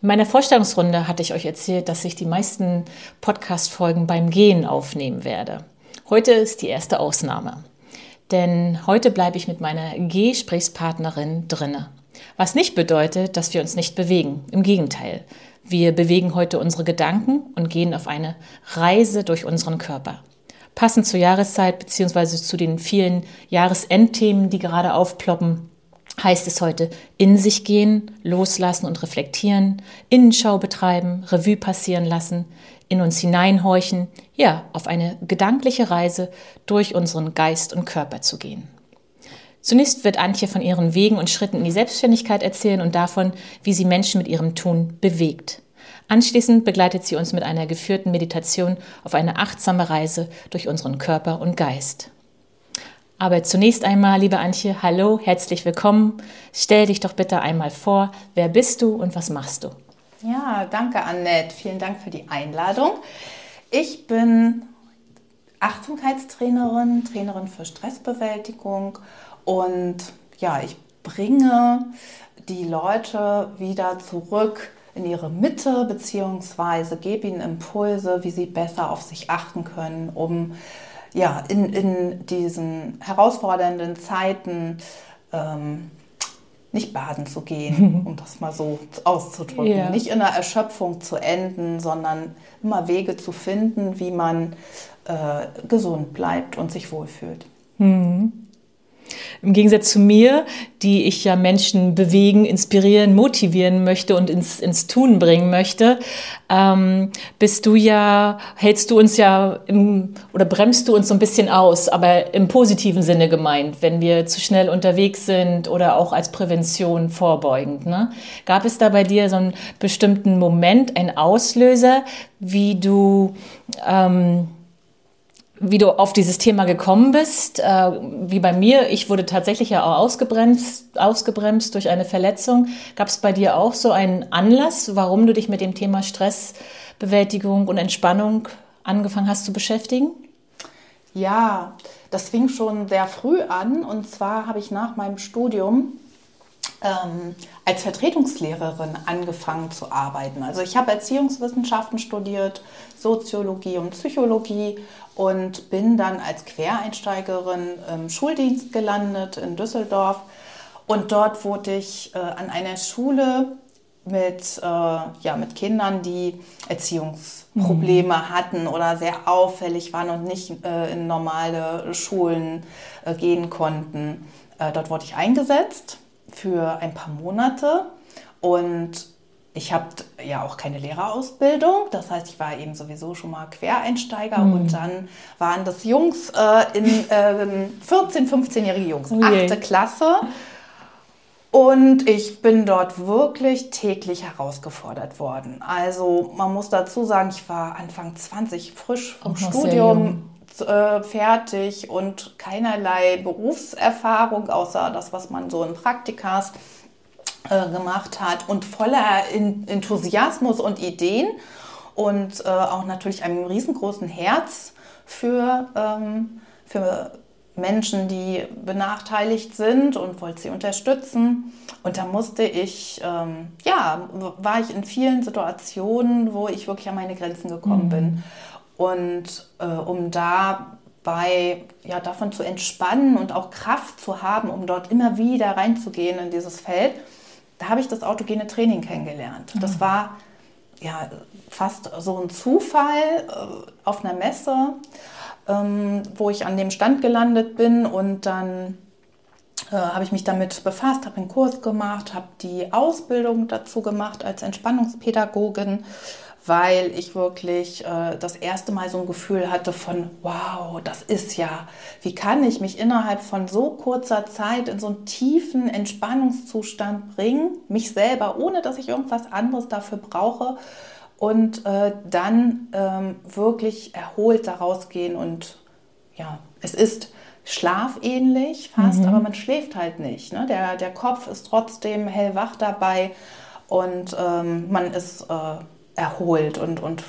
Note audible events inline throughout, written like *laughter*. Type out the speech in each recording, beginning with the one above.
In meiner Vorstellungsrunde hatte ich euch erzählt, dass ich die meisten Podcast-Folgen beim Gehen aufnehmen werde. Heute ist die erste Ausnahme. Denn heute bleibe ich mit meiner Gesprächspartnerin drinne. Was nicht bedeutet, dass wir uns nicht bewegen. Im Gegenteil. Wir bewegen heute unsere Gedanken und gehen auf eine Reise durch unseren Körper passend zur Jahreszeit beziehungsweise zu den vielen Jahresendthemen, die gerade aufploppen, heißt es heute in sich gehen, loslassen und reflektieren, Innenschau betreiben, Revue passieren lassen, in uns hineinhorchen, ja, auf eine gedankliche Reise durch unseren Geist und Körper zu gehen. Zunächst wird Antje von ihren Wegen und Schritten in die Selbstständigkeit erzählen und davon, wie sie Menschen mit ihrem Tun bewegt. Anschließend begleitet sie uns mit einer geführten Meditation auf eine achtsame Reise durch unseren Körper und Geist. Aber zunächst einmal, liebe Antje, hallo, herzlich willkommen. Stell dich doch bitte einmal vor, wer bist du und was machst du? Ja, danke Annette, vielen Dank für die Einladung. Ich bin Achtsamkeitstrainerin, Trainerin für Stressbewältigung und ja, ich bringe die Leute wieder zurück in ihre Mitte beziehungsweise gebe ihnen Impulse, wie sie besser auf sich achten können, um ja, in, in diesen herausfordernden Zeiten ähm, nicht baden zu gehen, *laughs* um das mal so auszudrücken. Ja. Nicht in der Erschöpfung zu enden, sondern immer Wege zu finden, wie man äh, gesund bleibt und sich wohlfühlt. Mhm. Im Gegensatz zu mir, die ich ja Menschen bewegen, inspirieren, motivieren möchte und ins, ins Tun bringen möchte, ähm, bist du ja, hältst du uns ja im, oder bremst du uns so ein bisschen aus, aber im positiven Sinne gemeint, wenn wir zu schnell unterwegs sind oder auch als Prävention vorbeugend. Ne? Gab es da bei dir so einen bestimmten Moment, einen Auslöser, wie du ähm, wie du auf dieses Thema gekommen bist. Äh, wie bei mir, ich wurde tatsächlich ja auch ausgebremst, ausgebremst durch eine Verletzung. Gab es bei dir auch so einen Anlass, warum du dich mit dem Thema Stressbewältigung und Entspannung angefangen hast zu beschäftigen? Ja, das fing schon sehr früh an. Und zwar habe ich nach meinem Studium ähm, als Vertretungslehrerin angefangen zu arbeiten. Also ich habe Erziehungswissenschaften studiert, Soziologie und Psychologie und bin dann als Quereinsteigerin im Schuldienst gelandet in Düsseldorf. Und dort wurde ich äh, an einer Schule mit, äh, ja, mit Kindern, die Erziehungsprobleme mhm. hatten oder sehr auffällig waren und nicht äh, in normale Schulen äh, gehen konnten. Äh, dort wurde ich eingesetzt für ein paar Monate und ich habe ja auch keine Lehrerausbildung, das heißt, ich war eben sowieso schon mal Quereinsteiger mhm. und dann waren das Jungs äh, in äh, 14, 15-jährige Jungs, oh achte Klasse. Und ich bin dort wirklich täglich herausgefordert worden. Also man muss dazu sagen, ich war Anfang 20 frisch vom Studium äh, fertig und keinerlei Berufserfahrung, außer das, was man so in Praktikas äh, gemacht hat und voller Enthusiasmus und Ideen und äh, auch natürlich einem riesengroßen Herz für, ähm, für Menschen, die benachteiligt sind und wollte sie unterstützen. Und da musste ich, ähm, ja, war ich in vielen Situationen, wo ich wirklich an meine Grenzen gekommen mhm. bin. Und äh, um dabei ja, davon zu entspannen und auch Kraft zu haben, um dort immer wieder reinzugehen in dieses Feld, da habe ich das autogene Training kennengelernt. Das mhm. war ja fast so ein Zufall äh, auf einer Messe. ähm, wo ich an dem Stand gelandet bin und dann äh, habe ich mich damit befasst, habe einen Kurs gemacht, habe die Ausbildung dazu gemacht als Entspannungspädagogin, weil ich wirklich äh, das erste Mal so ein Gefühl hatte von, wow, das ist ja, wie kann ich mich innerhalb von so kurzer Zeit in so einen tiefen Entspannungszustand bringen, mich selber, ohne dass ich irgendwas anderes dafür brauche und äh, dann ähm, wirklich erholt daraus gehen und ja, es ist schlafähnlich fast, mhm. aber man schläft halt nicht. Ne? Der, der Kopf ist trotzdem hellwach dabei und ähm, man ist äh, erholt und, und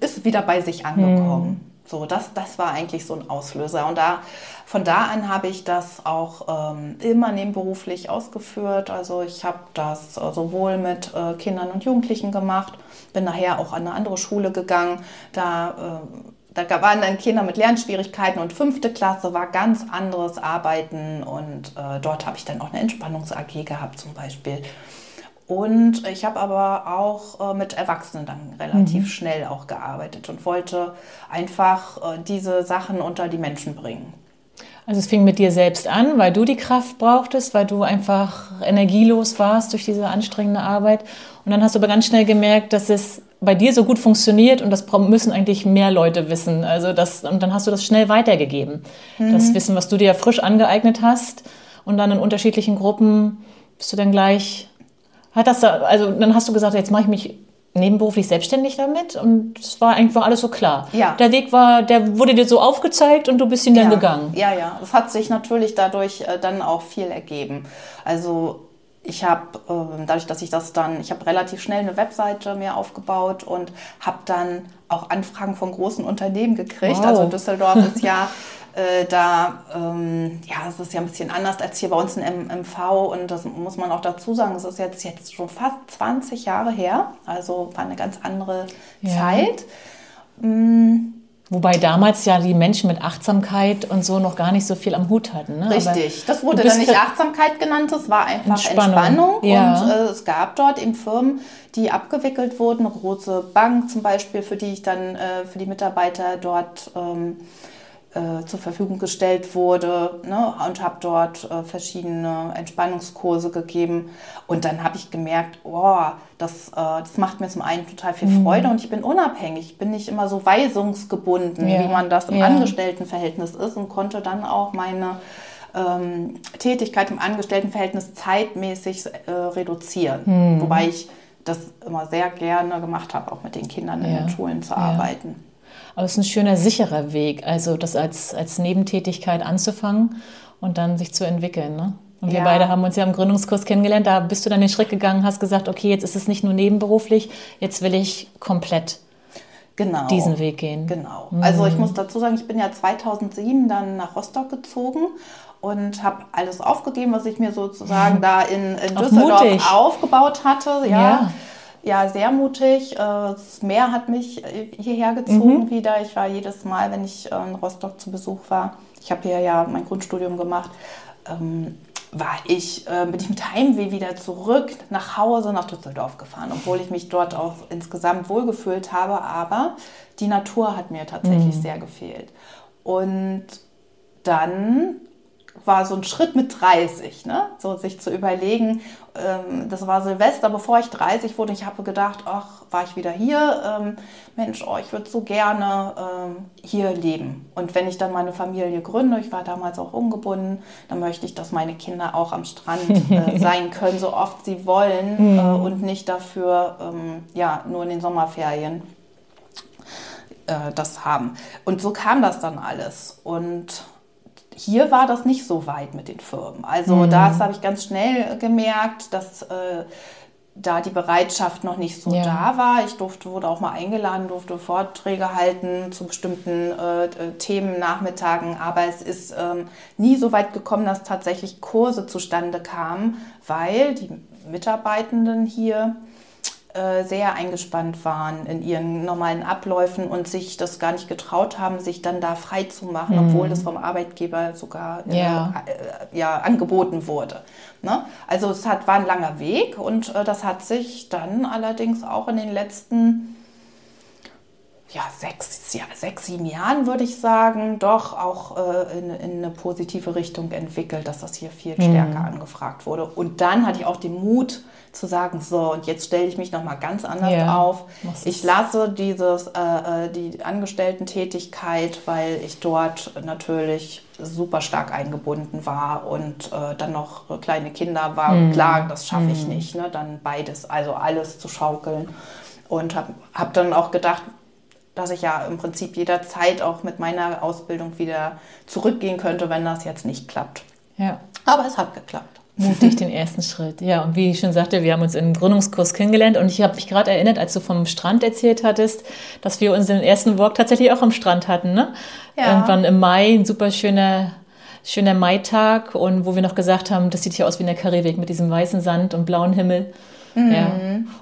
ist wieder bei sich angekommen. Mhm. So, das, das war eigentlich so ein Auslöser. Und da, von da an habe ich das auch ähm, immer nebenberuflich ausgeführt. Also ich habe das äh, sowohl mit äh, Kindern und Jugendlichen gemacht, bin nachher auch an eine andere Schule gegangen. Da äh, da waren dann Kinder mit Lernschwierigkeiten und fünfte Klasse war ganz anderes Arbeiten und äh, dort habe ich dann auch eine Entspannungs-AG gehabt zum Beispiel. Und ich habe aber auch äh, mit Erwachsenen dann relativ mhm. schnell auch gearbeitet und wollte einfach äh, diese Sachen unter die Menschen bringen. Also es fing mit dir selbst an, weil du die Kraft brauchtest, weil du einfach energielos warst durch diese anstrengende Arbeit. Und dann hast du aber ganz schnell gemerkt, dass es bei dir so gut funktioniert und das müssen eigentlich mehr Leute wissen. Also das, und dann hast du das schnell weitergegeben. Mhm. Das Wissen, was du dir ja frisch angeeignet hast und dann in unterschiedlichen Gruppen bist du dann gleich, hat das, also dann hast du gesagt, jetzt mache ich mich nebenberuflich selbstständig damit und es war einfach alles so klar. Ja. Der Weg war, der wurde dir so aufgezeigt und du bist ihn ja. dann gegangen. Ja, ja. Es hat sich natürlich dadurch äh, dann auch viel ergeben. Also ich habe, äh, dadurch, dass ich das dann, ich habe relativ schnell eine Webseite mir aufgebaut und habe dann auch Anfragen von großen Unternehmen gekriegt. Wow. Also Düsseldorf ist ja *laughs* äh, da, ähm, ja, es ist ja ein bisschen anders als hier bei uns im MV und das muss man auch dazu sagen, es ist jetzt, jetzt schon fast 20 Jahre her, also war eine ganz andere ja. Zeit. Mhm. Wobei damals ja die Menschen mit Achtsamkeit und so noch gar nicht so viel am Hut hatten. Ne? Richtig, das wurde dann nicht Achtsamkeit genannt, das war einfach Entspannung. Entspannung. Ja. Und äh, es gab dort eben Firmen, die abgewickelt wurden, Große Bank zum Beispiel, für die ich dann äh, für die Mitarbeiter dort ähm, äh, zur Verfügung gestellt wurde ne, und habe dort äh, verschiedene Entspannungskurse gegeben. Und dann habe ich gemerkt, oh, das, äh, das macht mir zum einen total viel mhm. Freude und ich bin unabhängig. Ich bin nicht immer so weisungsgebunden, ja. wie man das im ja. Angestelltenverhältnis ist und konnte dann auch meine ähm, Tätigkeit im Angestelltenverhältnis zeitmäßig äh, reduzieren. Mhm. Wobei ich das immer sehr gerne gemacht habe, auch mit den Kindern in den Schulen zu arbeiten. Aber es ist ein schöner, sicherer Weg, also das als, als Nebentätigkeit anzufangen und dann sich zu entwickeln. Ne? Und wir ja. beide haben uns ja im Gründungskurs kennengelernt. Da bist du dann den Schritt gegangen, hast gesagt, okay, jetzt ist es nicht nur nebenberuflich, jetzt will ich komplett genau. diesen Weg gehen. Genau. Mhm. Also ich muss dazu sagen, ich bin ja 2007 dann nach Rostock gezogen und habe alles aufgegeben, was ich mir sozusagen da in, in Düsseldorf aufgebaut hatte. ja. ja ja, sehr mutig. Äh, das Meer hat mich hierher gezogen mhm. wieder. Ich war jedes Mal, wenn ich äh, in Rostock zu Besuch war, ich habe hier ja mein Grundstudium gemacht, ähm, war ich, äh, bin ich mit Heimweh wieder zurück nach Hause, nach Düsseldorf gefahren, obwohl ich mich dort auch insgesamt wohlgefühlt habe. Aber die Natur hat mir tatsächlich mhm. sehr gefehlt. Und dann war so ein Schritt mit 30, ne? so sich zu überlegen, ähm, das war Silvester, bevor ich 30 wurde, ich habe gedacht, ach, war ich wieder hier, ähm, Mensch, oh, ich würde so gerne ähm, hier leben. Und wenn ich dann meine Familie gründe, ich war damals auch ungebunden, dann möchte ich, dass meine Kinder auch am Strand äh, *laughs* sein können, so oft sie wollen äh, mhm. und nicht dafür, ähm, ja, nur in den Sommerferien äh, das haben. Und so kam das dann alles. Und hier war das nicht so weit mit den Firmen. Also mhm. das habe ich ganz schnell gemerkt, dass äh, da die Bereitschaft noch nicht so ja. da war. Ich durfte, wurde auch mal eingeladen, durfte Vorträge halten zu bestimmten äh, äh, Themen, Nachmittagen, aber es ist ähm, nie so weit gekommen, dass tatsächlich Kurse zustande kamen, weil die Mitarbeitenden hier äh, sehr eingespannt waren in ihren normalen Abläufen und sich das gar nicht getraut haben, sich dann da frei zu machen, mhm. obwohl das vom Arbeitgeber sogar äh, ja. Äh, ja angeboten wurde. Ne? Also es hat, war ein langer Weg und äh, das hat sich dann allerdings auch in den letzten ja, sechs, ja, sechs, sieben Jahren würde ich sagen, doch auch äh, in, in, eine positive Richtung entwickelt, dass das hier viel stärker mhm. angefragt wurde. Und dann hatte ich auch den Mut zu sagen, so, und jetzt stelle ich mich nochmal ganz anders ja, auf. Ich lasse dieses, äh, äh, die Angestellten-Tätigkeit, weil ich dort natürlich super stark eingebunden war und äh, dann noch kleine Kinder war. Mhm. Klar, das schaffe ich mhm. nicht, ne? dann beides, also alles zu schaukeln. Und habe hab dann auch gedacht, dass ich ja im Prinzip jederzeit auch mit meiner Ausbildung wieder zurückgehen könnte, wenn das jetzt nicht klappt. Ja. Aber es hat geklappt. Mutig den ersten Schritt. Ja, und wie ich schon sagte, wir haben uns im Gründungskurs kennengelernt und ich habe mich gerade erinnert, als du vom Strand erzählt hattest, dass wir unseren ersten Walk tatsächlich auch am Strand hatten. Ne? Ja. Irgendwann im Mai, ein super schöner, schöner Maitag und wo wir noch gesagt haben, das sieht hier aus wie in der Karibik mit diesem weißen Sand und blauen Himmel. Mhm. Ja.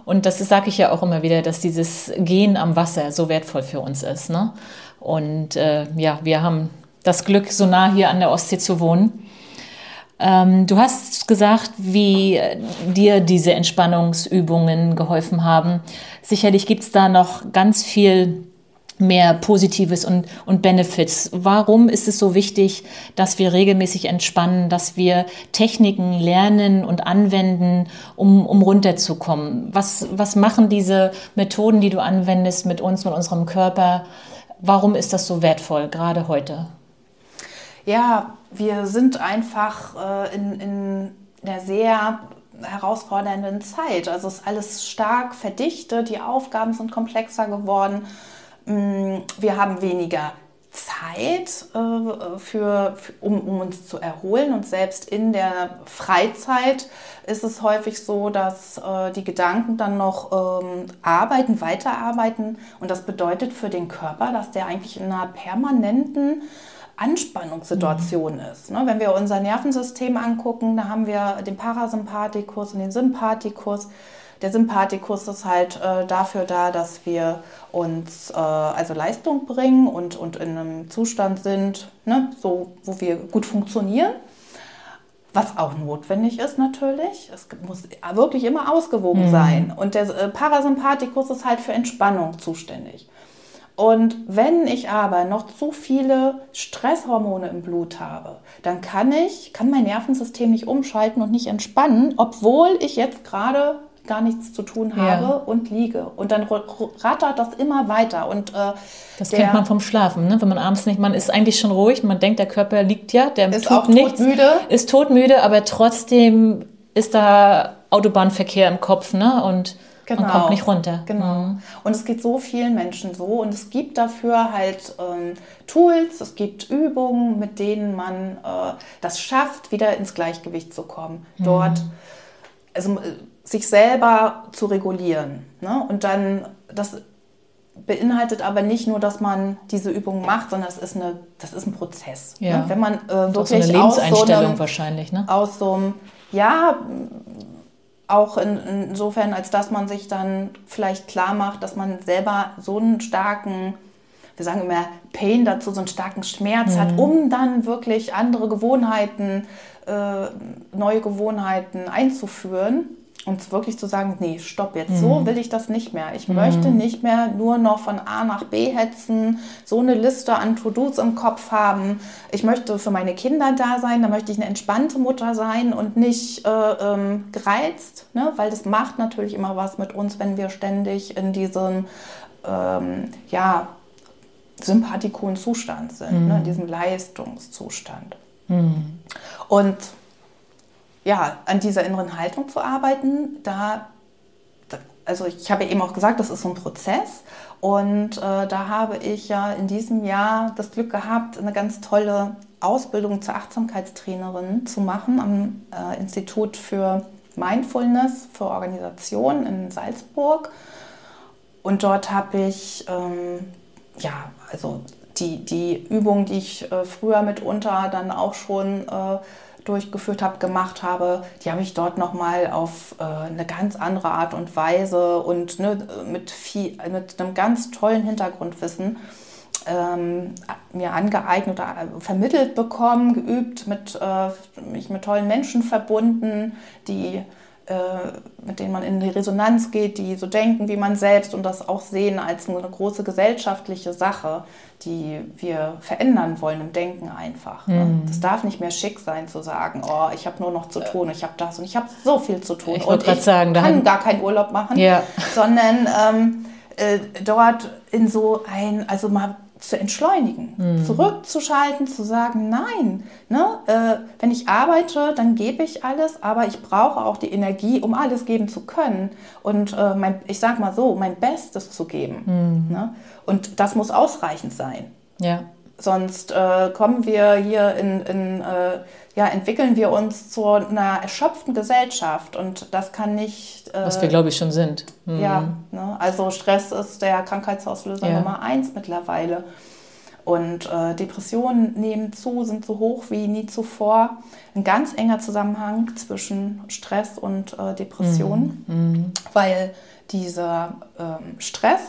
Und das sage ich ja auch immer wieder, dass dieses Gehen am Wasser so wertvoll für uns ist. Ne? Und äh, ja, wir haben das Glück, so nah hier an der Ostsee zu wohnen. Ähm, du hast gesagt, wie dir diese Entspannungsübungen geholfen haben. Sicherlich gibt es da noch ganz viel mehr Positives und, und Benefits. Warum ist es so wichtig, dass wir regelmäßig entspannen, dass wir Techniken lernen und anwenden, um, um runterzukommen? Was, was machen diese Methoden, die du anwendest mit uns, mit unserem Körper? Warum ist das so wertvoll, gerade heute? Ja, wir sind einfach äh, in, in einer sehr herausfordernden Zeit. Also ist alles stark verdichtet, die Aufgaben sind komplexer geworden. Mm, wir haben weniger Zeit, äh, für, um, um, uns zu erholen. Und selbst in der Freizeit ist es häufig so, dass äh, die Gedanken dann noch ähm, arbeiten, weiterarbeiten. Und das bedeutet für den Körper, dass der eigentlich in einer permanenten Anspannungssituation mhm. ist. Ne? Wenn wir unser Nervensystem angucken, da haben wir den Parasympathikus und den Sympathikus. Der Sympathikus ist halt äh, dafür da, dass wir uns äh, also Leistung bringen und, und in einem Zustand sind, ne, so, wo wir gut funktionieren. Was auch notwendig ist natürlich. Es muss wirklich immer ausgewogen mhm. sein. Und der äh, Parasympathikus ist halt für Entspannung zuständig. Und wenn ich aber noch zu viele Stresshormone im Blut habe, dann kann ich, kann mein Nervensystem nicht umschalten und nicht entspannen, obwohl ich jetzt gerade gar nichts zu tun habe ja. und liege. Und dann rattert das immer weiter. Und, äh, das der, kennt man vom Schlafen, ne? wenn man abends nicht, man ist eigentlich schon ruhig, man denkt, der Körper liegt ja, der ist tut auch nichts, todmüde. ist todmüde, aber trotzdem ist da Autobahnverkehr im Kopf ne? und Genau. Und kommt nicht runter. Genau. Mhm. Und es geht so vielen Menschen so. Und es gibt dafür halt ähm, Tools, es gibt Übungen, mit denen man äh, das schafft, wieder ins Gleichgewicht zu kommen. Mhm. Dort, also äh, sich selber zu regulieren. Ne? Und dann, das beinhaltet aber nicht nur, dass man diese Übungen macht, sondern es ist, eine, das ist ein Prozess. Ne? Ja. Ne? Wenn man äh, wirklich so aus so einem, wahrscheinlich, ne? aus so einem, ja, auch in, insofern, als dass man sich dann vielleicht klar macht, dass man selber so einen starken, wir sagen immer Pain dazu, so einen starken Schmerz mhm. hat, um dann wirklich andere Gewohnheiten, äh, neue Gewohnheiten einzuführen und wirklich zu sagen, nee, stopp jetzt, mhm. so will ich das nicht mehr. Ich mhm. möchte nicht mehr nur noch von A nach B hetzen, so eine Liste an To-Dos im Kopf haben. Ich möchte für meine Kinder da sein, da möchte ich eine entspannte Mutter sein und nicht äh, ähm, gereizt, ne? weil das macht natürlich immer was mit uns, wenn wir ständig in diesem, ähm, ja, sympathikonen Zustand sind, mhm. ne? in diesem Leistungszustand. Mhm. Und ja, an dieser inneren Haltung zu arbeiten, da, also ich habe eben auch gesagt, das ist so ein Prozess und äh, da habe ich ja in diesem Jahr das Glück gehabt, eine ganz tolle Ausbildung zur Achtsamkeitstrainerin zu machen am äh, Institut für Mindfulness für Organisation in Salzburg. Und dort habe ich, ähm, ja, also die, die Übung, die ich äh, früher mitunter dann auch schon äh, durchgeführt habe, gemacht habe, die habe ich dort nochmal auf äh, eine ganz andere Art und Weise und ne, mit, viel, mit einem ganz tollen Hintergrundwissen ähm, mir angeeignet oder äh, vermittelt bekommen, geübt, mit, äh, mich mit tollen Menschen verbunden, die mit denen man in die Resonanz geht, die so denken wie man selbst und das auch sehen als eine große gesellschaftliche Sache, die wir verändern wollen im Denken einfach. Ne? Mhm. Das darf nicht mehr schick sein zu sagen, oh, ich habe nur noch zu tun, ich habe das und ich habe so viel zu tun ich und ich sagen, kann gar keinen Urlaub machen, ja. sondern ähm, äh, dort in so ein, also mal zu entschleunigen, mhm. zurückzuschalten, zu sagen, nein, ne, äh, wenn ich arbeite, dann gebe ich alles, aber ich brauche auch die Energie, um alles geben zu können und äh, mein, ich sage mal so, mein Bestes zu geben. Mhm. Ne? Und das muss ausreichend sein. Ja. Sonst äh, kommen wir hier in, in äh, ja, entwickeln wir uns zu einer erschöpften Gesellschaft und das kann nicht. Äh, Was wir, glaube ich, schon sind. Mhm. Ja, ne? also Stress ist der Krankheitsauslöser ja. Nummer eins mittlerweile. Und äh, Depressionen nehmen zu, sind so hoch wie nie zuvor. Ein ganz enger Zusammenhang zwischen Stress und äh, Depressionen, mhm. mhm. weil dieser ähm, Stress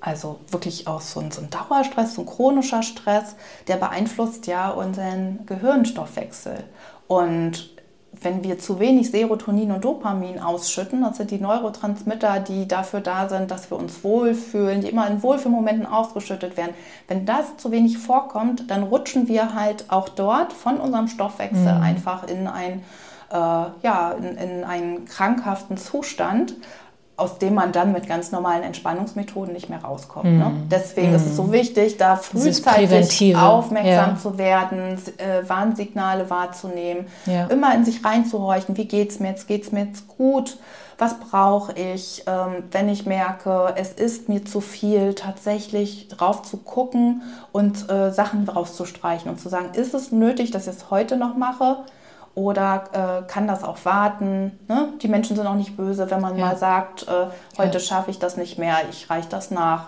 also wirklich auch so ein, so ein Dauerstress, so ein chronischer Stress, der beeinflusst ja unseren Gehirnstoffwechsel. Und wenn wir zu wenig Serotonin und Dopamin ausschütten, das sind die Neurotransmitter, die dafür da sind, dass wir uns wohlfühlen, die immer in Wohlfühlmomenten ausgeschüttet werden. Wenn das zu wenig vorkommt, dann rutschen wir halt auch dort von unserem Stoffwechsel mhm. einfach in, ein, äh, ja, in, in einen krankhaften Zustand aus dem man dann mit ganz normalen Entspannungsmethoden nicht mehr rauskommt. Mm. Ne? Mhm. Deswegen mm. ist es so mhm. wichtig, da frühzeitig aufmerksam ja. zu werden, äh, Warnsignale wahrzunehmen, ja. immer in sich reinzuhorchen, wie geht es mir jetzt, geht es mir jetzt gut, was brauche ich, ähm, wenn ich merke, es ist mir zu viel, tatsächlich drauf zu gucken und äh, Sachen rauszustreichen und zu sagen, ist es nötig, dass ich es heute noch mache? Oder äh, kann das auch warten? Ne? Die Menschen sind auch nicht böse, wenn man ja. mal sagt, äh, heute ja. schaffe ich das nicht mehr, ich reiche das nach.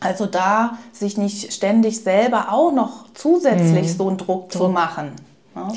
Also da sich nicht ständig selber auch noch zusätzlich mhm. so einen Druck, Druck, zu machen.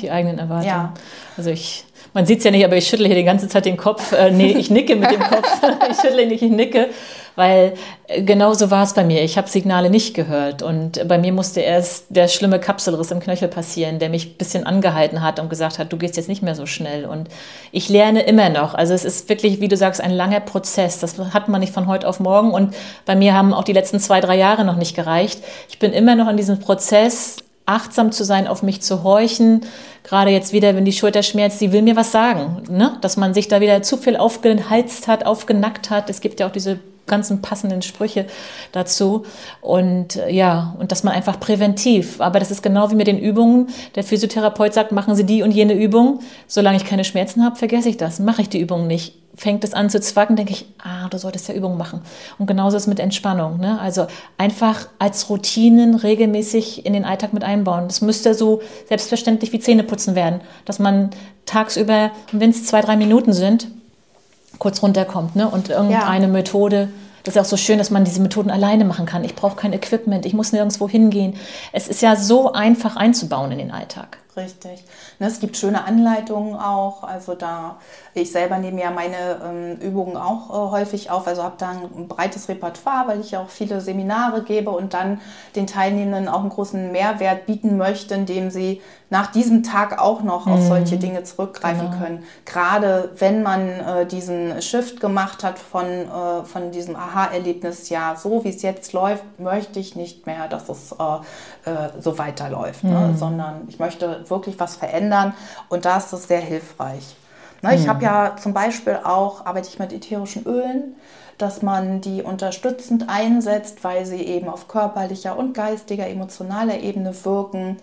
Die eigenen Erwartungen. Ja. Also ich, man sieht es ja nicht, aber ich schüttle hier die ganze Zeit den Kopf. Äh, nee, ich nicke mit dem Kopf. *laughs* *laughs* ich schüttle nicht, ich nicke, weil äh, genau so war es bei mir. Ich habe Signale nicht gehört und bei mir musste erst der schlimme Kapselriss im Knöchel passieren, der mich ein bisschen angehalten hat und gesagt hat, du gehst jetzt nicht mehr so schnell. Und ich lerne immer noch. Also es ist wirklich, wie du sagst, ein langer Prozess. Das hat man nicht von heute auf morgen und bei mir haben auch die letzten zwei, drei Jahre noch nicht gereicht. Ich bin immer noch in diesem Prozess, achtsam zu sein, auf mich zu horchen. Gerade jetzt wieder, wenn die Schulter schmerzt, sie will mir was sagen. Ne? Dass man sich da wieder zu viel aufgehalst hat, aufgenackt hat. Es gibt ja auch diese ganzen passenden Sprüche dazu. Und äh, ja, und dass man einfach präventiv, aber das ist genau wie mit den Übungen. Der Physiotherapeut sagt, machen Sie die und jene Übung. Solange ich keine Schmerzen habe, vergesse ich das, mache ich die Übung nicht. Fängt es an zu zwacken, denke ich, ah, du solltest ja Übungen machen. Und genauso ist es mit Entspannung. Ne? Also einfach als Routinen regelmäßig in den Alltag mit einbauen. Das müsste so selbstverständlich wie Zähneputzen werden, dass man tagsüber, wenn es zwei, drei Minuten sind, kurz runterkommt ne? und irgendeine ja. Methode. Das ist auch so schön, dass man diese Methoden alleine machen kann. Ich brauche kein Equipment, ich muss nirgendwo hingehen. Es ist ja so einfach einzubauen in den Alltag. Richtig. Ne, es gibt schöne Anleitungen auch. Also da, ich selber nehme ja meine ähm, Übungen auch äh, häufig auf. Also habe da ein breites Repertoire, weil ich ja auch viele Seminare gebe und dann den Teilnehmenden auch einen großen Mehrwert bieten möchte, indem sie nach diesem Tag auch noch auf mhm. solche Dinge zurückgreifen genau. können. Gerade wenn man äh, diesen Shift gemacht hat von, äh, von diesem Aha-Erlebnis, ja, so wie es jetzt läuft, möchte ich nicht mehr, dass es äh, äh, so weiterläuft, ne? mhm. ne? sondern ich möchte wirklich was verändern und da ist es sehr hilfreich. Ne? Ich habe ja zum Beispiel auch, arbeite ich mit ätherischen Ölen, dass man die unterstützend einsetzt, weil sie eben auf körperlicher und geistiger, emotionaler Ebene wirken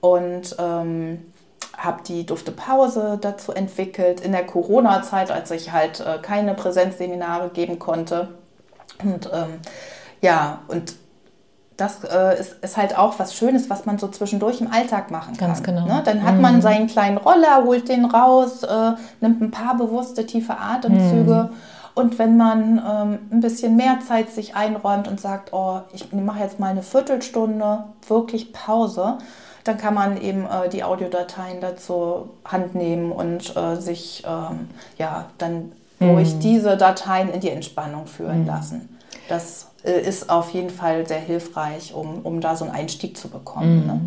und ähm, habe die Duftepause dazu entwickelt in der Corona-Zeit, als ich halt äh, keine Präsenzseminare geben konnte. Und ähm, ja, und das äh, ist, ist, halt auch was Schönes, was man so zwischendurch im Alltag machen kann. Ganz genau. Ne? Dann hat mhm. man seinen kleinen Roller, holt den raus, äh, nimmt ein paar bewusste, tiefe Atemzüge. Mhm. Und wenn man ähm, ein bisschen mehr Zeit sich einräumt und sagt, oh, ich mache jetzt mal eine Viertelstunde wirklich Pause, dann kann man eben äh, die Audiodateien dazu Hand nehmen und äh, sich ähm, ja dann mhm. durch diese Dateien in die Entspannung führen mhm. lassen. Das ist auf jeden Fall sehr hilfreich, um, um da so einen Einstieg zu bekommen. Mhm. Ne?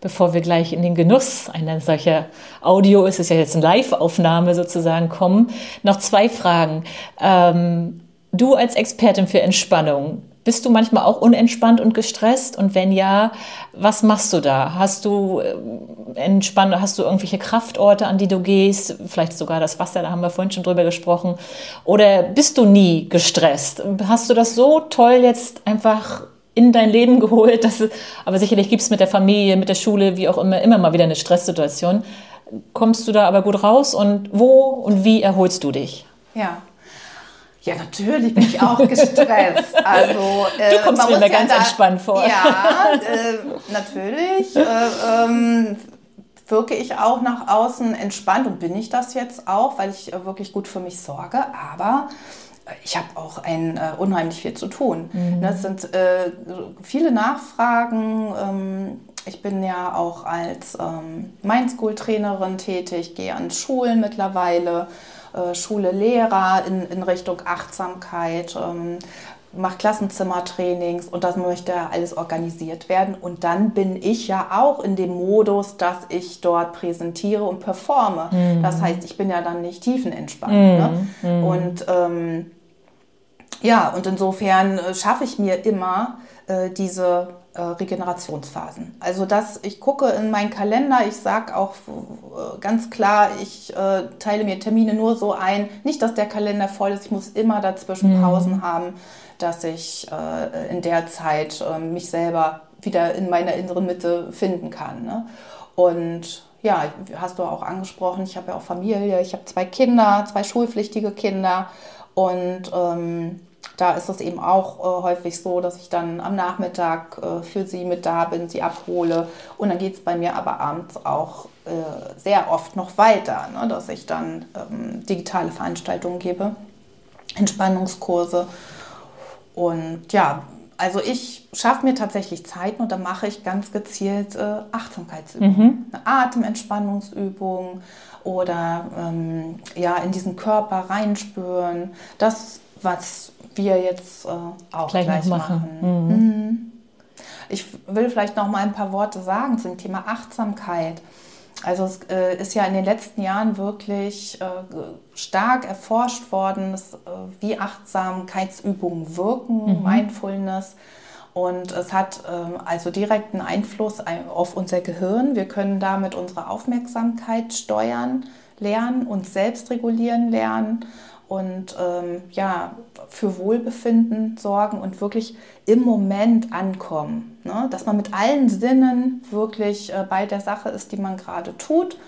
bevor wir gleich in den Genuss einer solcher Audio, ist es ja jetzt eine Live-Aufnahme sozusagen, kommen, noch zwei Fragen. Ähm, du als Expertin für Entspannung, bist du manchmal auch unentspannt und gestresst? Und wenn ja, was machst du da? Hast du äh, entspannt, hast du irgendwelche Kraftorte, an die du gehst? Vielleicht sogar das Wasser, da haben wir vorhin schon drüber gesprochen. Oder bist du nie gestresst? Hast du das so toll jetzt einfach in dein Leben *laughs* geholt? Dass, aber sicherlich gibt es mit der Familie, mit der Schule, wie auch immer, immer mal wieder eine Stresssituation. Kommst du da aber gut raus und wo und wie erholst du dich? Ja, ja, natürlich bin ich auch gestresst. *laughs* Also, äh, du kommst mir ja ganz da, entspannt vor. Ja, *laughs* äh, natürlich. Äh, ähm, wirke ich auch nach außen entspannt und bin ich das jetzt auch, weil ich äh, wirklich gut für mich sorge. Aber äh, ich habe auch ein äh, unheimlich viel zu tun. Mhm. Das sind äh, viele Nachfragen. Ähm, ich bin ja auch als ähm, Mindschool-Trainerin tätig, gehe an Schulen mittlerweile äh, Schule Lehrer in, in Richtung Achtsamkeit, ähm, mache Klassenzimmertrainings und das möchte alles organisiert werden. Und dann bin ich ja auch in dem Modus, dass ich dort präsentiere und performe. Mhm. Das heißt, ich bin ja dann nicht tiefenentspannt. Mhm. Ne? Mhm. Und ähm, ja, und insofern äh, schaffe ich mir immer äh, diese äh, Regenerationsphasen. Also das, ich gucke in meinen Kalender, ich sage auch äh, ganz klar, ich teile mir Termine nur so ein, nicht, dass der Kalender voll ist, ich muss immer dazwischen mhm. Pausen haben, dass ich in der Zeit mich selber wieder in meiner inneren Mitte finden kann. Ne? Und ja, hast du auch angesprochen, ich habe ja auch Familie, ich habe zwei Kinder, zwei schulpflichtige Kinder und ähm, da ist es eben auch äh, häufig so, dass ich dann am Nachmittag äh, für sie mit da bin, sie abhole. Und dann geht es bei mir aber abends auch äh, sehr oft noch weiter, ne? dass ich dann ähm, digitale Veranstaltungen gebe, Entspannungskurse. Und ja, also ich schaffe mir tatsächlich Zeiten und dann mache ich ganz gezielt äh, Achtsamkeitsübungen, mhm. eine Atementspannungsübung oder ähm, ja in diesen Körper reinspüren. Das, was wir jetzt äh, auch gleich, gleich machen. machen. Mhm. Mhm. Ich will vielleicht noch mal ein paar Worte sagen zum Thema Achtsamkeit. Also es äh, ist ja in den letzten Jahren wirklich äh, stark erforscht worden, dass, äh, wie Achtsamkeitsübungen wirken, mhm. Mindfulness. Und es hat ähm, also direkten Einfluss auf unser Gehirn. Wir können damit unsere Aufmerksamkeit steuern, lernen, uns selbst regulieren lernen und ähm, ja, für Wohlbefinden sorgen und wirklich im Moment ankommen. Ne? Dass man mit allen Sinnen wirklich äh, bei der Sache ist, die man gerade tut.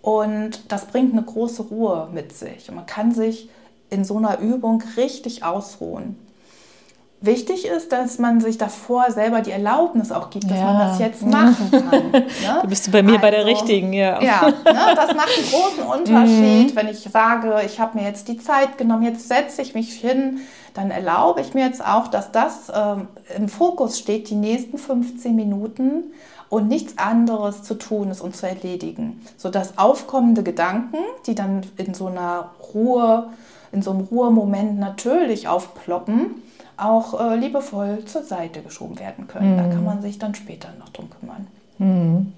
Und das bringt eine große Ruhe mit sich. Und man kann sich in so einer Übung richtig ausruhen. Wichtig ist, dass man sich davor selber die Erlaubnis auch gibt, dass ja. man das jetzt machen kann. *laughs* Ne? Du bist bei mir also, bei der also, richtigen, ja. Ja, ne, das macht einen großen Unterschied, mhm. wenn ich sage, ich habe mir jetzt die Zeit genommen, jetzt setze ich mich hin, dann erlaube ich mir jetzt auch, dass das ähm, im Fokus steht, die nächsten 15 Minuten und nichts anderes zu tun ist und zu erledigen. Sodass aufkommende Gedanken, die dann in so einer Ruhe, in so einem Ruhemoment natürlich aufploppen, auch äh, liebevoll zur Seite geschoben werden können. Mhm. Da kann man sich dann später noch drum kümmern. Mhm.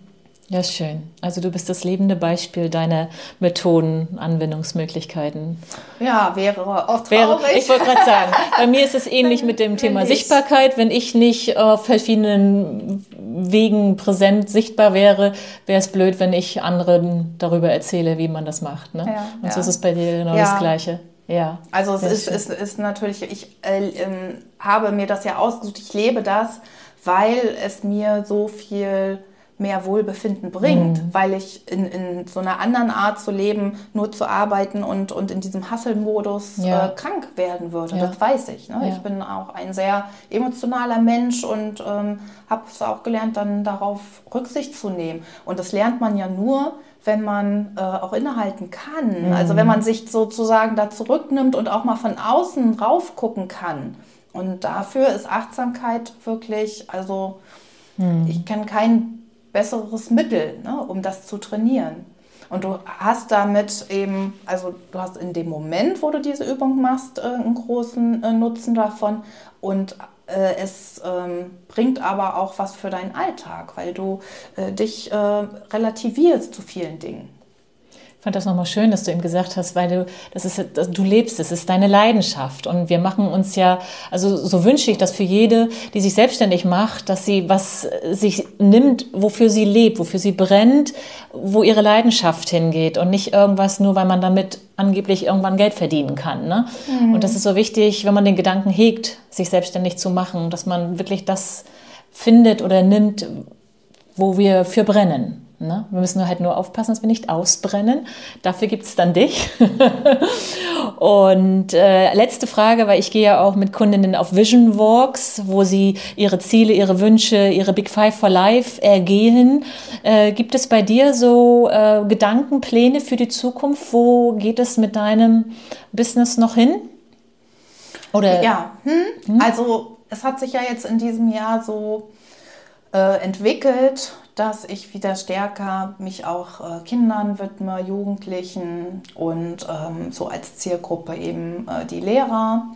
Ja, schön. Also du bist das lebende Beispiel deiner Methoden, Anwendungsmöglichkeiten. Ja, wäre auch traurig. Wäre, ich wollte gerade sagen, bei mir ist es ähnlich mit dem Thema Sichtbarkeit. Wenn ich nicht auf verschiedenen Wegen präsent sichtbar wäre, wäre es blöd, wenn ich anderen darüber erzähle, wie man das macht. Ne? Ja, Und so ist es bei dir genau ja. das Gleiche. Ja. Also es ist, ist, ist, natürlich, ich äh, ähm, habe mir das ja ausgesucht, ich lebe das, weil es mir so viel mehr Wohlbefinden bringt, mhm. weil ich in, in so einer anderen Art zu leben, nur zu arbeiten und, und in diesem Hustle-Modus ja. äh, krank werden würde. Ja. Das weiß ich. Ne? Ja. Ich bin auch ein sehr emotionaler Mensch und ähm, habe es auch gelernt, dann darauf Rücksicht zu nehmen. Und das lernt man ja nur, wenn man äh, auch innehalten kann. Mhm. Also wenn man sich sozusagen da zurücknimmt und auch mal von außen rauf gucken kann. Und dafür ist Achtsamkeit wirklich, also mhm. ich kenne kein besseres Mittel, ne, um das zu trainieren. Und du hast damit eben, also du hast in dem Moment, wo du diese Übung machst, äh, einen großen äh, Nutzen davon. Und äh, es ähm, bringt aber auch was für deinen Alltag, weil du dich relativierst zu vielen Dingen. Ich fand das nochmal schön, dass du eben gesagt hast, weil du, das ist, du lebst, es ist deine Leidenschaft. Und wir machen uns ja, also so wünsche ich das für jede, die sich selbstständig macht, dass sie was sich nimmt, wofür sie lebt, wofür sie brennt, wo ihre Leidenschaft hingeht und nicht irgendwas nur, weil man damit angeblich irgendwann Geld verdienen kann. Ne? Mhm. Und das ist so wichtig, wenn man den Gedanken hegt, sich selbstständig zu machen, dass man wirklich das findet oder nimmt, wo wir für brennen. Ne? Wir müssen halt nur aufpassen, dass wir nicht ausbrennen. Dafür gibt es dann dich. *laughs* und äh, letzte Frage, weil ich gehe ja auch mit Kundinnen auf Vision Walks, wo sie ihre Ziele, ihre Wünsche, ihre Big Five for Life ergehen. Äh, gibt es bei dir so äh, Gedanken, Pläne für die Zukunft? Wo geht es mit deinem Business noch hin? Oder? Ja, hm? Hm? also es hat sich ja jetzt in diesem Jahr so äh, entwickelt, dass ich wieder stärker mich auch äh, Kindern widme, Jugendlichen und ähm, so als Zielgruppe eben äh, die Lehrer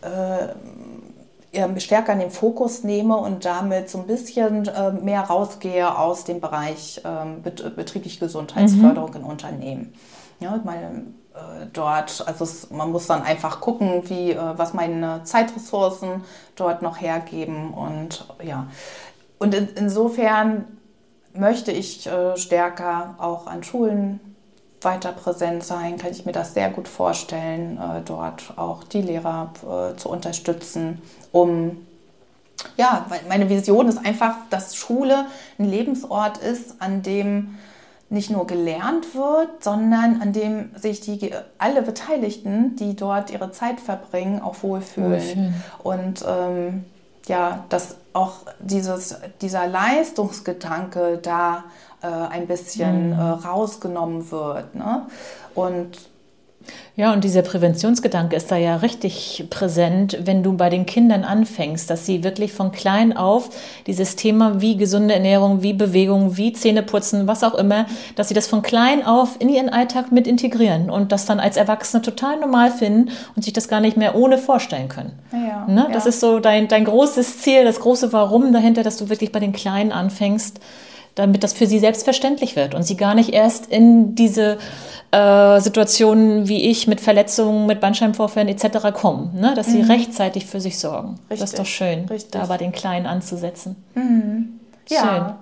äh, stärker in den Fokus nehme und damit so ein bisschen äh, mehr rausgehe aus dem Bereich ähm, bet betriebliche Gesundheitsförderung mhm. in Unternehmen. Ja, meine, äh, dort, also es, man muss dann einfach gucken, wie, was meine Zeitressourcen dort noch hergeben und ja. Und in, insofern möchte ich äh, stärker auch an Schulen weiter präsent sein, kann ich mir das sehr gut vorstellen, äh, dort auch die Lehrer äh, zu unterstützen, um ja, weil meine Vision ist einfach, dass Schule ein Lebensort ist, an dem nicht nur gelernt wird, sondern an dem sich die alle Beteiligten, die dort ihre Zeit verbringen, auch wohlfühlen. Oh, und ähm, ja, dass auch dieses, dieser Leistungsgedanke da äh, ein bisschen mhm. äh, rausgenommen wird. Ne? Und ja, und dieser Präventionsgedanke ist da ja richtig präsent, wenn du bei den Kindern anfängst, dass sie wirklich von klein auf dieses Thema wie gesunde Ernährung, wie Bewegung, wie Zähneputzen, was auch immer, dass sie das von klein auf in ihren Alltag mit integrieren und das dann als Erwachsene total normal finden und sich das gar nicht mehr ohne vorstellen können. Ja, ne? Das ja. ist so dein, dein großes Ziel, das große Warum dahinter, dass du wirklich bei den Kleinen anfängst, damit das für sie selbstverständlich wird und sie gar nicht erst in diese äh, Situationen wie ich mit Verletzungen, mit Bandscheibenvorfällen etc. kommen, ne? dass sie mhm. rechtzeitig für sich sorgen. Richtig. Das ist doch schön, Richtig. da bei den Kleinen anzusetzen. Mhm. Ja, schön.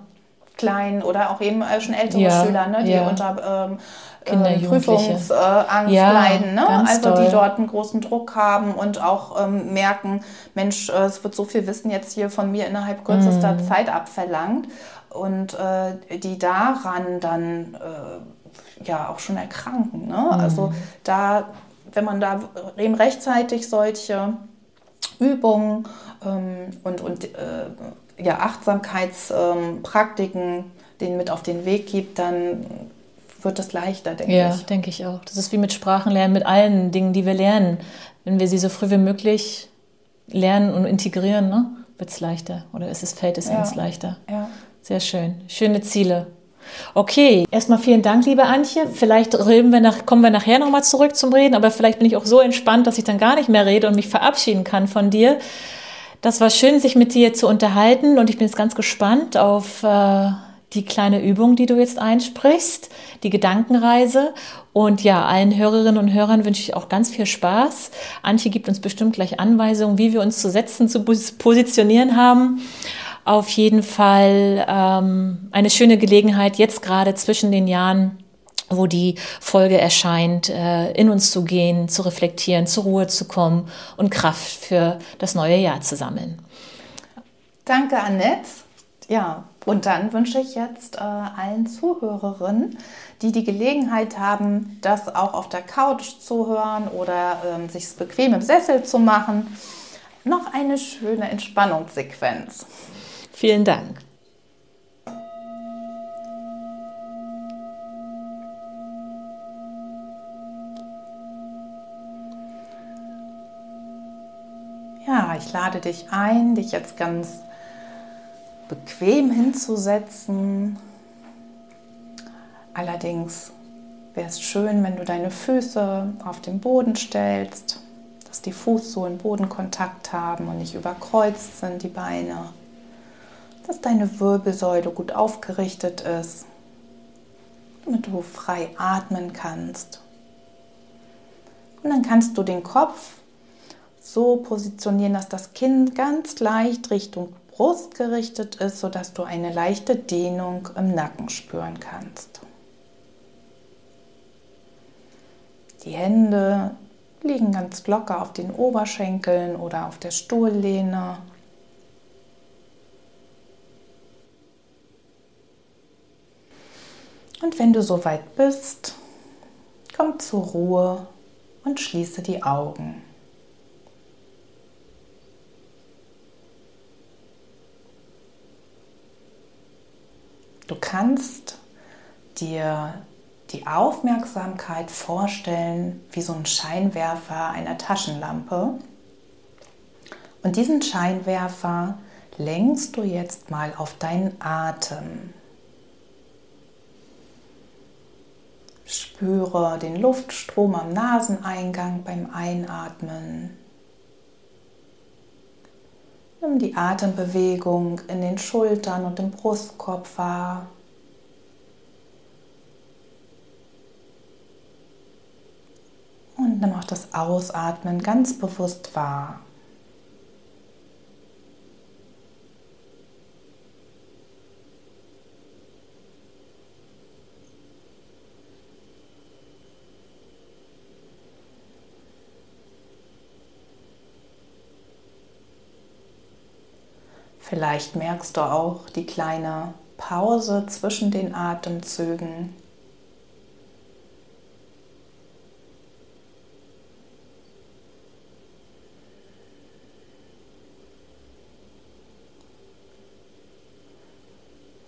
klein oder auch eben äh, schon ältere ja. Schüler, ne? die ja. unter ähm, Kinder, äh, Prüfungsangst äh, ja, leiden, ne? also doll. die dort einen großen Druck haben und auch ähm, merken, Mensch, äh, es wird so viel Wissen jetzt hier von mir innerhalb kürzester mm. Zeit abverlangt und äh, die daran dann äh, ja auch schon erkranken. Ne? Mhm. Also da, wenn man da eben rechtzeitig solche Übungen ähm, und, und äh, ja, Achtsamkeitspraktiken ähm, denen mit auf den Weg gibt, dann wird es leichter, denke ja, ich. Ja, denke ich auch. Das ist wie mit Sprachenlernen, mit allen Dingen, die wir lernen. Wenn wir sie so früh wie möglich lernen und integrieren, ne, wird es leichter oder ist es, fällt es ja. uns leichter. Ja. Sehr schön. Schöne Ziele. Okay, erstmal vielen Dank, liebe Antje. Vielleicht reden wir nach, kommen wir nachher nochmal zurück zum Reden, aber vielleicht bin ich auch so entspannt, dass ich dann gar nicht mehr rede und mich verabschieden kann von dir. Das war schön, sich mit dir zu unterhalten und ich bin jetzt ganz gespannt auf äh, die kleine Übung, die du jetzt einsprichst, die Gedankenreise. Und ja, allen Hörerinnen und Hörern wünsche ich auch ganz viel Spaß. Antje gibt uns bestimmt gleich Anweisungen, wie wir uns zu setzen, zu positionieren haben auf jeden Fall ähm, eine schöne Gelegenheit, jetzt gerade zwischen den Jahren, wo die Folge erscheint, äh, in uns zu gehen, zu reflektieren, zur Ruhe zu kommen und Kraft für das neue Jahr zu sammeln. Danke, Annette. Ja, und dann wünsche ich jetzt äh, allen Zuhörerinnen, die die Gelegenheit haben, das auch auf der Couch zu hören oder ähm, sich bequem im Sessel zu machen, noch eine schöne Entspannungssequenz. Vielen Dank. Ja, ich lade dich ein, dich jetzt ganz bequem hinzusetzen. Allerdings wäre es schön, wenn du deine Füße auf den Boden stellst, dass die Fußsohlen Bodenkontakt haben und nicht überkreuzt sind, die Beine. Dass deine Wirbelsäule gut aufgerichtet ist, damit du frei atmen kannst. Und dann kannst du den Kopf so positionieren, dass das Kinn ganz leicht Richtung Brust gerichtet ist, sodass du eine leichte Dehnung im Nacken spüren kannst. Die Hände liegen ganz locker auf den Oberschenkeln oder auf der Stuhllehne. Und wenn du soweit bist, komm zur Ruhe und schließe die Augen. Du kannst dir die Aufmerksamkeit vorstellen wie so ein Scheinwerfer einer Taschenlampe. Und diesen Scheinwerfer lenkst du jetzt mal auf deinen Atem. Spüre den Luftstrom am Naseneingang beim Einatmen. Nimm die Atembewegung in den Schultern und im Brustkorb wahr. Und nimm auch das Ausatmen ganz bewusst wahr. Vielleicht merkst du auch die kleine Pause zwischen den Atemzügen.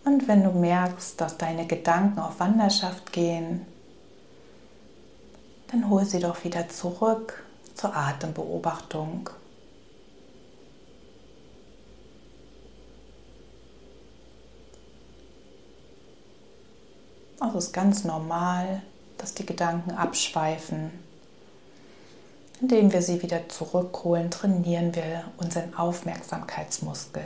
Und wenn du merkst, dass deine Gedanken auf Wanderschaft gehen, dann hol sie doch wieder zurück zur Atembeobachtung. Also es ist ganz normal, dass die Gedanken abschweifen. Indem wir sie wieder zurückholen, trainieren wir unseren Aufmerksamkeitsmuskel.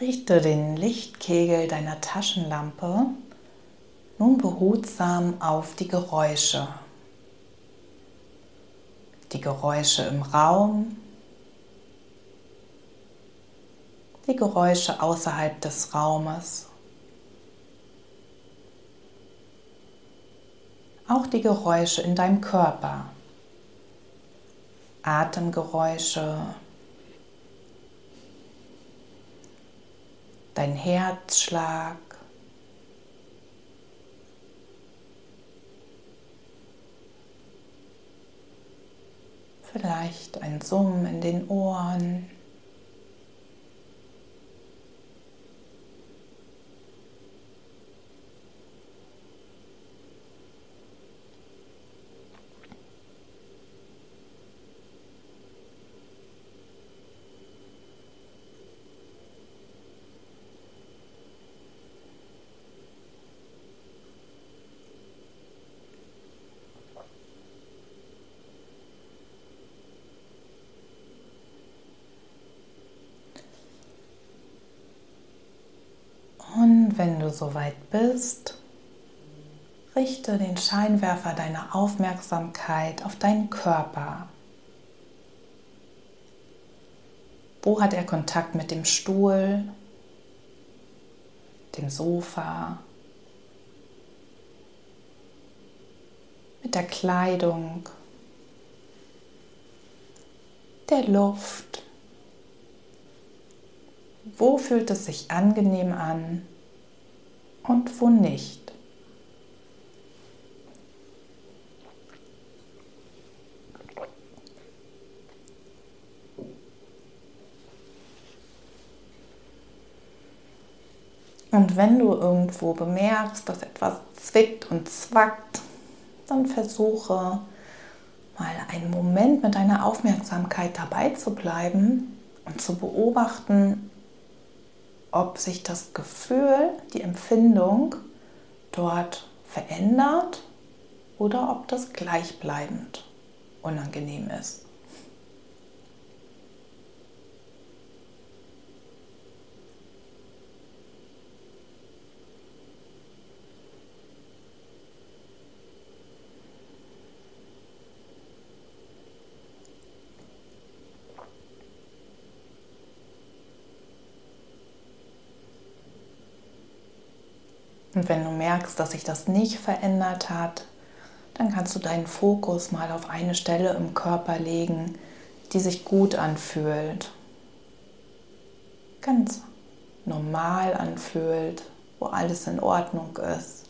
Richte den Lichtkegel deiner Taschenlampe nun behutsam auf die Geräusche. Die Geräusche im Raum, die Geräusche außerhalb des Raumes, auch die Geräusche in deinem Körper, Atemgeräusche, dein Herzschlag. Vielleicht ein Summen in den Ohren. Wenn du soweit bist, richte den Scheinwerfer deiner Aufmerksamkeit auf deinen Körper. Wo hat er Kontakt mit dem Stuhl, dem Sofa, mit der Kleidung, der Luft. Wo fühlt es sich angenehm an und wo nicht? Und wenn du irgendwo bemerkst, dass etwas zwickt und zwackt, dann versuche mal einen Moment mit deiner Aufmerksamkeit dabei zu bleiben und zu beobachten, ob sich das Gefühl, die Empfindung dort verändert oder ob das gleichbleibend unangenehm ist. Und wenn du merkst, dass sich das nicht verändert hat, dann kannst du deinen Fokus mal auf eine Stelle im Körper legen, die sich gut anfühlt. Ganz normal anfühlt, wo alles in Ordnung ist.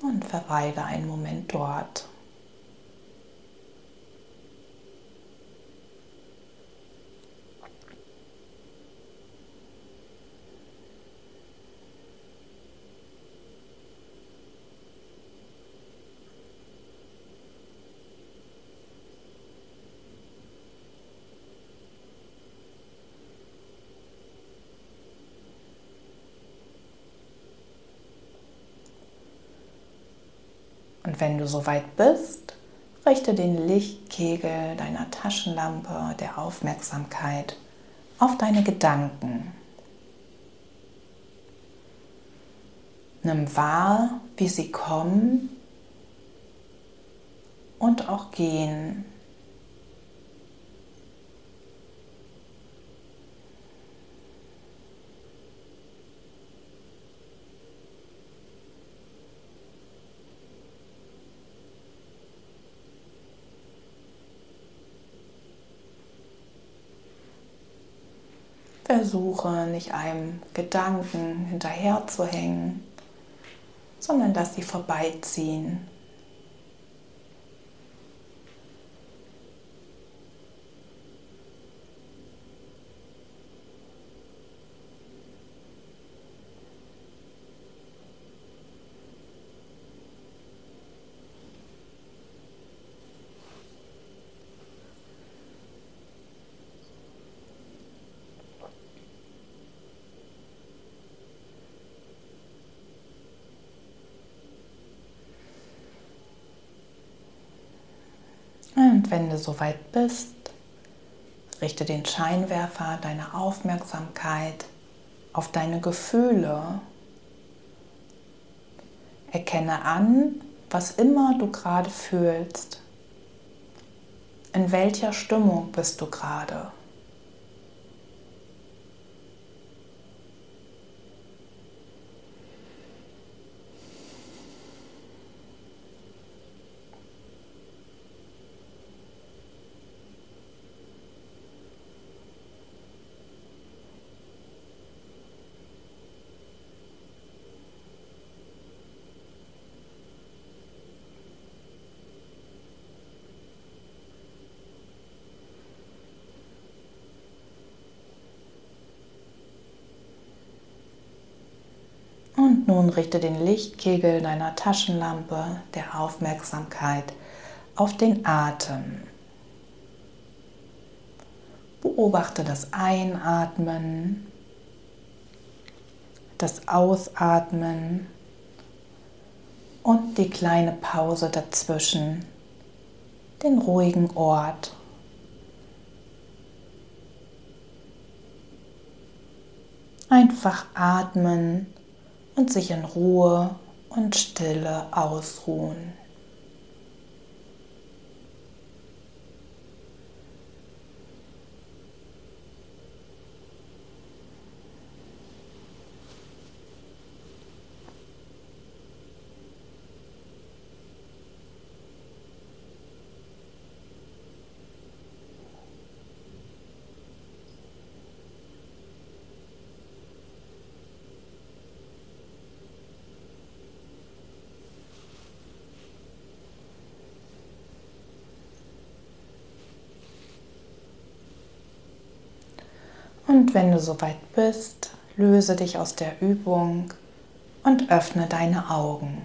Und verweile einen Moment dort. Und wenn du soweit bist, richte den Lichtkegel deiner Taschenlampe der Aufmerksamkeit auf deine Gedanken. Nimm wahr, wie sie kommen und auch gehen. Versuche nicht einem Gedanken hinterherzuhängen, sondern dass sie vorbeiziehen. Und wenn du soweit bist, richte den Scheinwerfer deiner Aufmerksamkeit auf deine Gefühle. Erkenne an, was immer du gerade fühlst. In welcher Stimmung bist du gerade? Richte den Lichtkegel deiner Taschenlampe der Aufmerksamkeit auf den Atem. Beobachte das Einatmen, das Ausatmen und die kleine Pause dazwischen, den ruhigen Ort. Einfach atmen und sich in Ruhe und Stille ausruhen. Und wenn du soweit bist, löse dich aus der Übung und öffne deine Augen.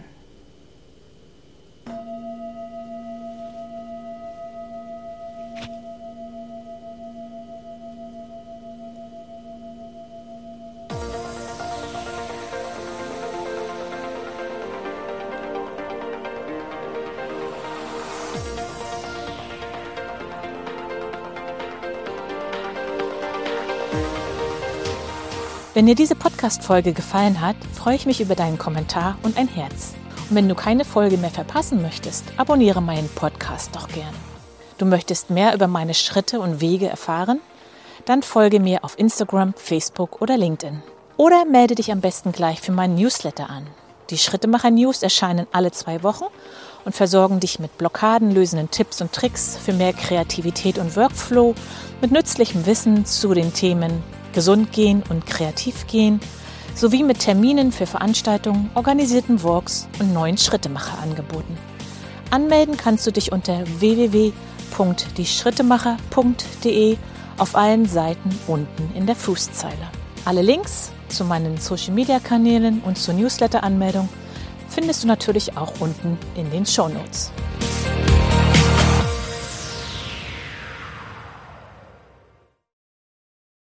Wenn dir diese Podcast-Folge gefallen hat, freue ich mich über deinen Kommentar und ein Herz. Und wenn du keine Folge mehr verpassen möchtest, abonniere meinen Podcast doch gern. Du möchtest mehr über meine Schritte und Wege erfahren? Dann folge mir auf Instagram, Facebook oder LinkedIn. Oder melde dich am besten gleich für meinen Newsletter an. Die Schrittemacher News erscheinen alle zwei Wochen und versorgen dich mit blockadenlösenden Tipps und Tricks für mehr Kreativität und Workflow, mit nützlichem Wissen zu den Themen Gesund gehen und kreativ gehen, sowie mit Terminen für Veranstaltungen, organisierten Walks und neuen Schrittemacher-Angeboten. Anmelden kannst du dich unter www.dieschrittemacher.de auf allen Seiten unten in der Fußzeile. Alle Links zu meinen Social-Media-Kanälen und zur Newsletter-Anmeldung findest du natürlich auch unten in den Show Notes.